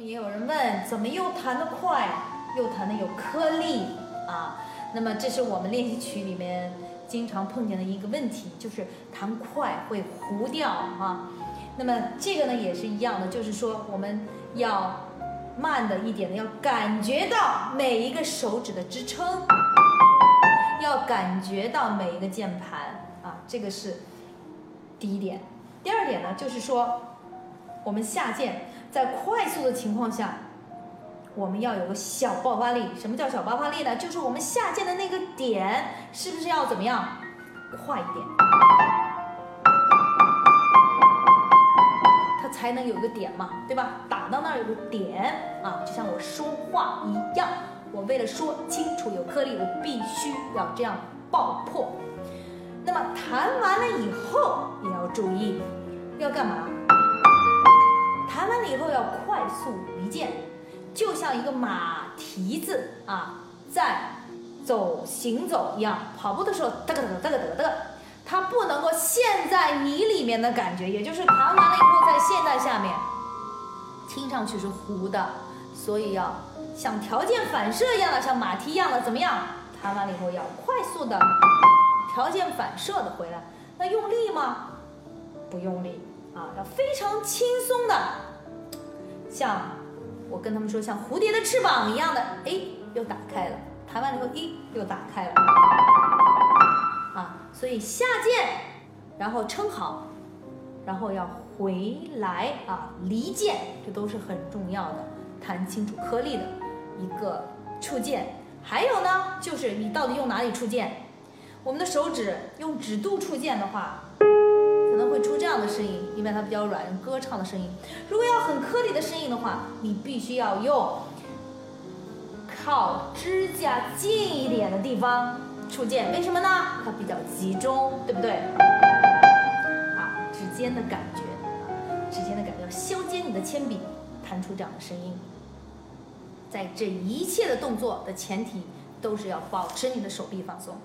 也有人问，怎么又弹得快，又弹得有颗粒啊？那么这是我们练习曲里面经常碰见的一个问题，就是弹快会糊掉啊。那么这个呢也是一样的，就是说我们要慢的一点的，要感觉到每一个手指的支撑，要感觉到每一个键盘啊，这个是第一点。第二点呢，就是说我们下键在快速的情况下，我们要有个小爆发力。什么叫小爆发力呢？就是我们下键的那个点是不是要怎么样快一点？它才能有一个点嘛，对吧？打到那儿有个点啊，就像我说话一样，我为了说清楚有颗粒，我必须要这样爆破。那么弹完了以后也要注意，要干嘛？以后要快速离键，就像一个马蹄子啊，在走行走一样，跑步的时候哒个哒个哒个哒个。它不能够陷在泥里面的感觉，也就是弹完了以后再陷在下面，听上去是糊的，所以要像条件反射一样的，像马蹄一样的，怎么样？弹完了以后要快速的条件反射的回来。那用力吗？不用力啊，要非常轻松的，像我跟他们说，像蝴蝶的翅膀一样的，哎，又打开了。弹完了以后，咦，又打开了。啊所以下键，然后撑好，然后要回来啊，离键，这都是很重要的，弹清楚颗粒的一个触键。还有呢，就是你到底用哪里触键？我们的手指用指肚触键的话，可能会出这样的声音，但它比较软，用歌唱的声音。如果要很颗粒的声音的话，你必须要用靠指甲近一点的地方。触键为什么呢？它比较集中，对不对？啊，指尖的感觉，指尖的感觉，削尖你的铅笔，弹出这样的声音。在这一切的动作的前提，都是要保持你的手臂放松。